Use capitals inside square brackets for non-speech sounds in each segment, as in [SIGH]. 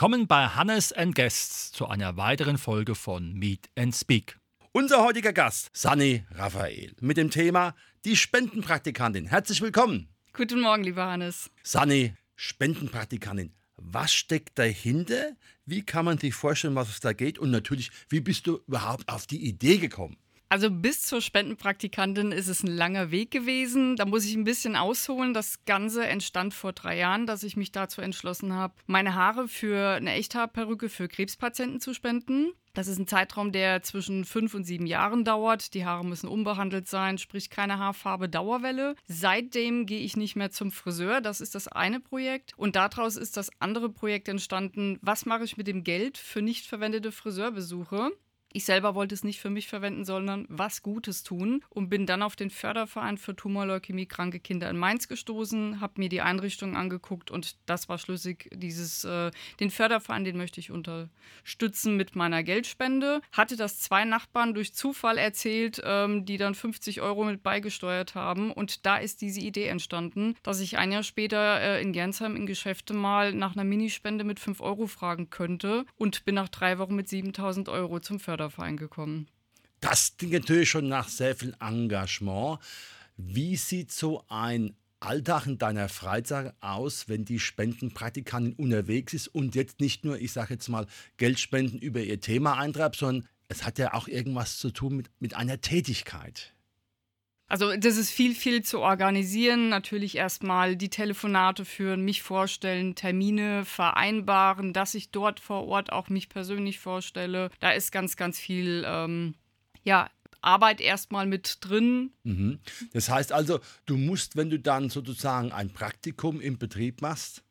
Willkommen bei Hannes and Guests zu einer weiteren Folge von Meet and Speak. Unser heutiger Gast, Sani Raphael, mit dem Thema Die Spendenpraktikantin. Herzlich willkommen. Guten Morgen, lieber Hannes. Sani, Spendenpraktikantin. Was steckt dahinter? Wie kann man sich vorstellen, was es da geht? Und natürlich, wie bist du überhaupt auf die Idee gekommen? Also bis zur Spendenpraktikantin ist es ein langer Weg gewesen. Da muss ich ein bisschen ausholen. Das Ganze entstand vor drei Jahren, dass ich mich dazu entschlossen habe, meine Haare für eine Echthaarperücke für Krebspatienten zu spenden. Das ist ein Zeitraum, der zwischen fünf und sieben Jahren dauert. Die Haare müssen unbehandelt sein, sprich keine Haarfarbe, Dauerwelle. Seitdem gehe ich nicht mehr zum Friseur. Das ist das eine Projekt. Und daraus ist das andere Projekt entstanden. Was mache ich mit dem Geld für nicht verwendete Friseurbesuche? Ich selber wollte es nicht für mich verwenden, sondern was Gutes tun und bin dann auf den Förderverein für Tumorleukämie kranke Kinder in Mainz gestoßen, habe mir die Einrichtung angeguckt und das war schlüssig. Dieses, äh, den Förderverein, den möchte ich unterstützen mit meiner Geldspende. Hatte das zwei Nachbarn durch Zufall erzählt, ähm, die dann 50 Euro mit beigesteuert haben und da ist diese Idee entstanden, dass ich ein Jahr später äh, in Gernsheim in Geschäfte mal nach einer Minispende mit 5 Euro fragen könnte und bin nach drei Wochen mit 7000 Euro zum Förderverein Förderverein gekommen. Das klingt natürlich schon nach sehr viel Engagement. Wie sieht so ein Alltag in deiner Freizeit aus, wenn die Spendenpraktikantin unterwegs ist und jetzt nicht nur, ich sage jetzt mal, Geldspenden über ihr Thema eintreibt, sondern es hat ja auch irgendwas zu tun mit, mit einer Tätigkeit. Also das ist viel, viel zu organisieren. Natürlich erstmal die Telefonate führen, mich vorstellen, Termine vereinbaren, dass ich dort vor Ort auch mich persönlich vorstelle. Da ist ganz, ganz viel, ähm, ja, Arbeit erstmal mit drin. Mhm. Das heißt also, du musst, wenn du dann sozusagen ein Praktikum im Betrieb machst,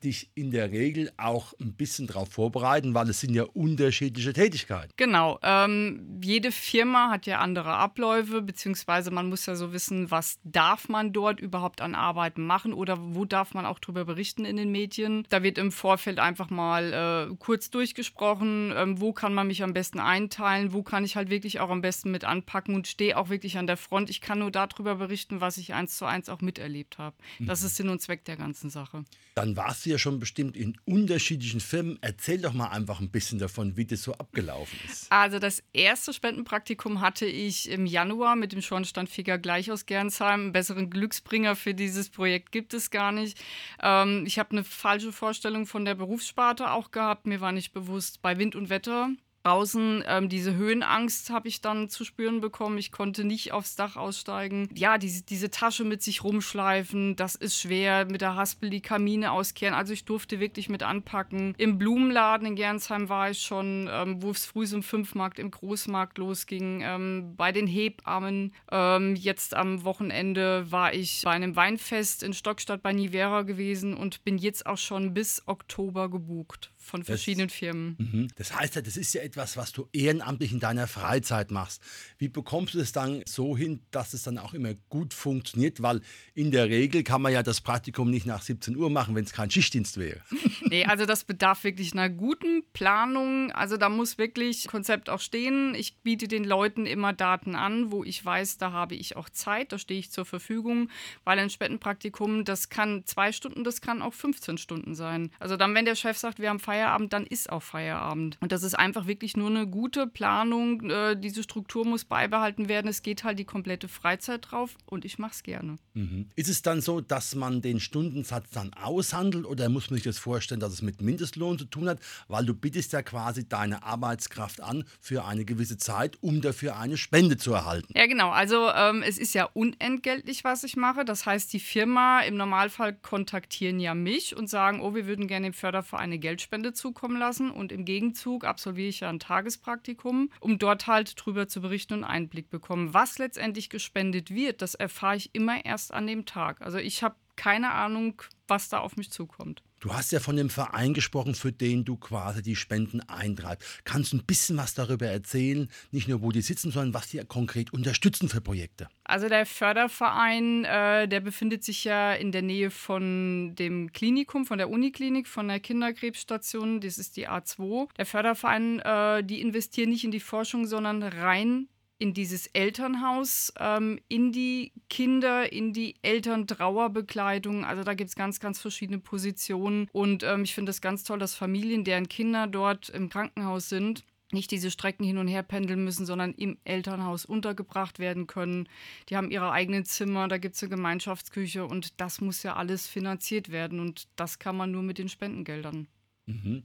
dich in der Regel auch ein bisschen darauf vorbereiten, weil es sind ja unterschiedliche Tätigkeiten. Genau. Ähm, jede Firma hat ja andere Abläufe, beziehungsweise man muss ja so wissen, was darf man dort überhaupt an Arbeiten machen oder wo darf man auch darüber berichten in den Medien. Da wird im Vorfeld einfach mal äh, kurz durchgesprochen, ähm, wo kann man mich am besten einteilen, wo kann ich halt wirklich auch am besten mit anpacken und stehe auch wirklich an der Front. Ich kann nur darüber berichten, was ich eins zu eins auch miterlebt habe. Das mhm. ist Sinn und Zweck der ganzen Sache. Dann warst du ja schon bestimmt in unterschiedlichen Firmen. Erzähl doch mal einfach ein bisschen davon, wie das so abgelaufen ist. Also das erste Spendenpraktikum hatte ich im Januar mit dem Schornsteinfeger gleich aus Gernsheim. Einen besseren Glücksbringer für dieses Projekt gibt es gar nicht. Ähm, ich habe eine falsche Vorstellung von der Berufssparte auch gehabt. Mir war nicht bewusst, bei Wind und Wetter Draußen ähm, diese Höhenangst habe ich dann zu spüren bekommen. Ich konnte nicht aufs Dach aussteigen. Ja, diese, diese Tasche mit sich rumschleifen, das ist schwer. Mit der Haspel die Kamine auskehren. Also ich durfte wirklich mit anpacken. Im Blumenladen in Gernsheim war ich schon, ähm, wo es früh um Fünfmarkt im Großmarkt losging. Ähm, bei den Hebammen. Ähm, jetzt am Wochenende war ich bei einem Weinfest in Stockstadt bei Nivera gewesen und bin jetzt auch schon bis Oktober gebucht von verschiedenen das, Firmen. Mhm. Das heißt ja, das ist ja etwas, was du ehrenamtlich in deiner Freizeit machst. Wie bekommst du es dann so hin, dass es dann auch immer gut funktioniert? Weil in der Regel kann man ja das Praktikum nicht nach 17 Uhr machen, wenn es kein Schichtdienst wäre. [LAUGHS] nee, also das bedarf wirklich einer guten Planung. Also da muss wirklich Konzept auch stehen. Ich biete den Leuten immer Daten an, wo ich weiß, da habe ich auch Zeit, da stehe ich zur Verfügung, weil ein Spendenpraktikum, das kann zwei Stunden, das kann auch 15 Stunden sein. Also dann, wenn der Chef sagt, wir haben Feierabend, dann ist auch Feierabend. Und das ist einfach wirklich nur eine gute Planung. Äh, diese Struktur muss beibehalten werden. Es geht halt die komplette Freizeit drauf und ich mache es gerne. Mhm. Ist es dann so, dass man den Stundensatz dann aushandelt oder muss man sich das vorstellen, dass es mit Mindestlohn zu tun hat? Weil du bittest ja quasi deine Arbeitskraft an für eine gewisse Zeit, um dafür eine Spende zu erhalten. Ja, genau. Also ähm, es ist ja unentgeltlich, was ich mache. Das heißt, die Firma im Normalfall kontaktieren ja mich und sagen, oh, wir würden gerne dem Förderverein eine Geldspende zukommen lassen und im Gegenzug absolviere ich ja ein Tagespraktikum, um dort halt drüber zu berichten und Einblick bekommen. Was letztendlich gespendet wird, das erfahre ich immer erst an dem Tag. Also ich habe keine Ahnung, was da auf mich zukommt. Du hast ja von dem Verein gesprochen, für den du quasi die Spenden eintreibst. Kannst du ein bisschen was darüber erzählen? Nicht nur, wo die sitzen, sondern was die konkret unterstützen für Projekte? Also der Förderverein, äh, der befindet sich ja in der Nähe von dem Klinikum, von der Uniklinik, von der Kinderkrebsstation. Das ist die A2. Der Förderverein, äh, die investieren nicht in die Forschung, sondern rein in dieses Elternhaus, ähm, in die Kinder, in die Elterntrauerbekleidung. Also da gibt es ganz, ganz verschiedene Positionen. Und ähm, ich finde es ganz toll, dass Familien, deren Kinder dort im Krankenhaus sind, nicht diese Strecken hin und her pendeln müssen, sondern im Elternhaus untergebracht werden können. Die haben ihre eigenen Zimmer, da gibt es eine Gemeinschaftsküche und das muss ja alles finanziert werden und das kann man nur mit den Spendengeldern. Mhm.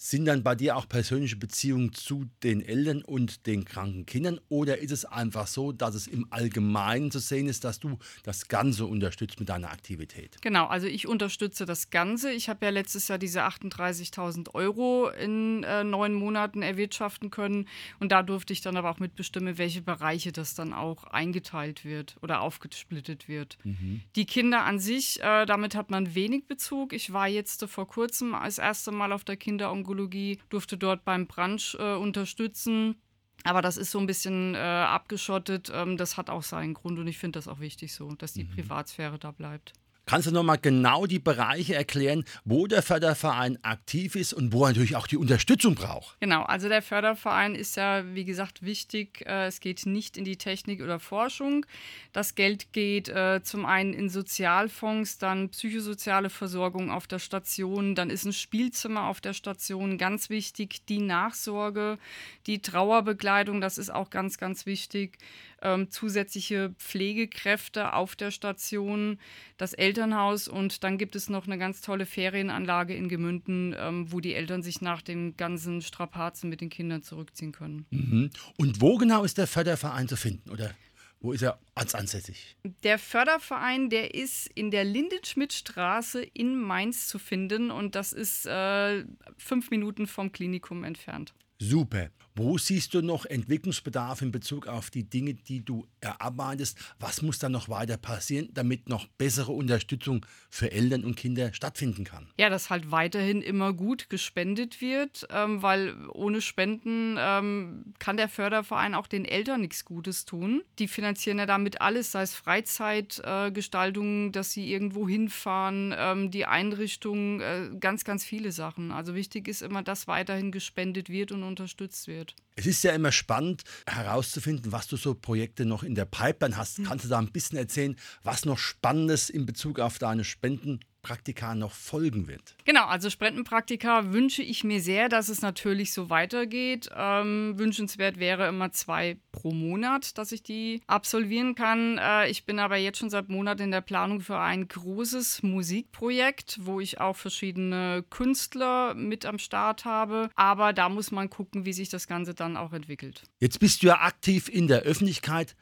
Sind dann bei dir auch persönliche Beziehungen zu den Eltern und den kranken Kindern oder ist es einfach so, dass es im Allgemeinen zu sehen ist, dass du das Ganze unterstützt mit deiner Aktivität? Genau, also ich unterstütze das Ganze. Ich habe ja letztes Jahr diese 38.000 Euro in äh, neun Monaten erwirtschaften können und da durfte ich dann aber auch mitbestimmen, welche Bereiche das dann auch eingeteilt wird oder aufgesplittet wird. Mhm. Die Kinder an sich, äh, damit hat man wenig Bezug. Ich war jetzt äh, vor kurzem das erste Mal auf der Kinder- und Onkologie, durfte dort beim Brunch äh, unterstützen. Aber das ist so ein bisschen äh, abgeschottet. Ähm, das hat auch seinen Grund und ich finde das auch wichtig so, dass die mhm. Privatsphäre da bleibt. Kannst du nochmal genau die Bereiche erklären, wo der Förderverein aktiv ist und wo er natürlich auch die Unterstützung braucht? Genau, also der Förderverein ist ja, wie gesagt, wichtig. Äh, es geht nicht in die Technik oder Forschung. Das Geld geht äh, zum einen in Sozialfonds, dann psychosoziale Versorgung auf der Station, dann ist ein Spielzimmer auf der Station ganz wichtig, die Nachsorge, die Trauerbekleidung, das ist auch ganz, ganz wichtig ähm, zusätzliche Pflegekräfte auf der Station, das Elternhaus und dann gibt es noch eine ganz tolle Ferienanlage in Gemünden, ähm, wo die Eltern sich nach den ganzen Strapazen mit den Kindern zurückziehen können. Mhm. Und wo genau ist der Förderverein zu finden, oder? Wo ist er als ansässig? Der Förderverein, der ist in der Lindenschmidtstraße in Mainz zu finden und das ist äh, fünf Minuten vom Klinikum entfernt. Super. Wo siehst du noch Entwicklungsbedarf in Bezug auf die Dinge, die du erarbeitest? Was muss da noch weiter passieren, damit noch bessere Unterstützung für Eltern und Kinder stattfinden kann? Ja, dass halt weiterhin immer gut gespendet wird, ähm, weil ohne Spenden ähm, kann der Förderverein auch den Eltern nichts Gutes tun. Die finanzieren ja damit alles, sei es Freizeitgestaltung, äh, dass sie irgendwo hinfahren, ähm, die Einrichtung, äh, ganz, ganz viele Sachen. Also wichtig ist immer, dass weiterhin gespendet wird und unterstützt wird. episode. Es ist ja immer spannend herauszufinden, was du so Projekte noch in der Pipeline hast. Mhm. Kannst du da ein bisschen erzählen, was noch Spannendes in Bezug auf deine Spenden Praktika noch folgen wird. Genau, also Spendenpraktika wünsche ich mir sehr, dass es natürlich so weitergeht. Ähm, wünschenswert wäre immer zwei pro Monat, dass ich die absolvieren kann. Äh, ich bin aber jetzt schon seit Monaten in der Planung für ein großes Musikprojekt, wo ich auch verschiedene Künstler mit am Start habe. Aber da muss man gucken, wie sich das Ganze dann auch entwickelt. Jetzt bist du ja aktiv in der Öffentlichkeit.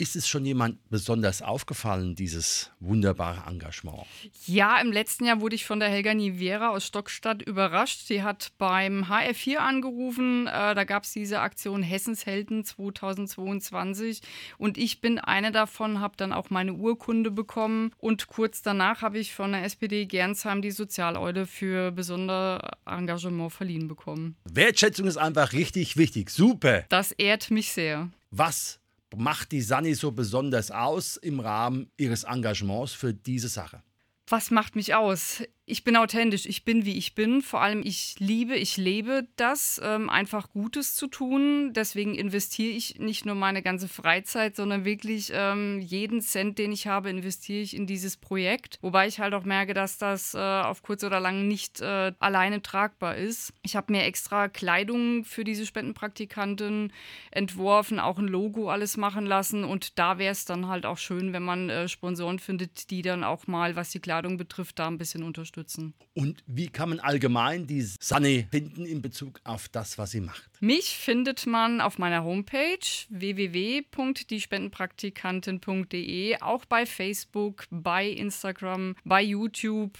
Ist es schon jemand besonders aufgefallen, dieses wunderbare Engagement? Ja, im letzten Jahr wurde ich von der Helga Niviera aus Stockstadt überrascht. Sie hat beim HR4 angerufen. Äh, da gab es diese Aktion Hessenshelden 2022. Und ich bin eine davon, habe dann auch meine Urkunde bekommen. Und kurz danach habe ich von der SPD Gernsheim die Sozialeule für besonderes Engagement verliehen bekommen. Wertschätzung ist einfach richtig wichtig. Super. Das ehrt mich sehr. Was macht die Sani so besonders aus im Rahmen ihres Engagements für diese Sache? Was macht mich aus? Ich bin authentisch, ich bin wie ich bin. Vor allem ich liebe, ich lebe das, ähm, einfach Gutes zu tun. Deswegen investiere ich nicht nur meine ganze Freizeit, sondern wirklich ähm, jeden Cent, den ich habe, investiere ich in dieses Projekt. Wobei ich halt auch merke, dass das äh, auf kurz oder lang nicht äh, alleine tragbar ist. Ich habe mir extra Kleidung für diese Spendenpraktikantin entworfen, auch ein Logo alles machen lassen. Und da wäre es dann halt auch schön, wenn man äh, Sponsoren findet, die dann auch mal, was die Kleidung betrifft, da ein bisschen unterstützen unterstützen. Und wie kann man allgemein die Sanne finden in Bezug auf das, was sie macht? Mich findet man auf meiner Homepage www.diespendenpraktikantin.de, auch bei Facebook, bei Instagram, bei YouTube.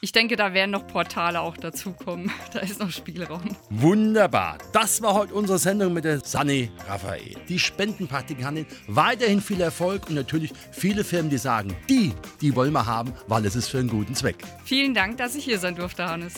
Ich denke, da werden noch Portale auch dazukommen. [LAUGHS] Da ist noch Spielraum. Wunderbar. Das war heute unsere Sendung mit der Sanne Raphael. Die Spendenpraktikantin. Weiterhin viel Erfolg und natürlich viele Firmen, die sagen, die, die wollen wir haben, weil es ist für einen guten Zweck. Vielen Dank, dass ich hier sein durfte, Hannes.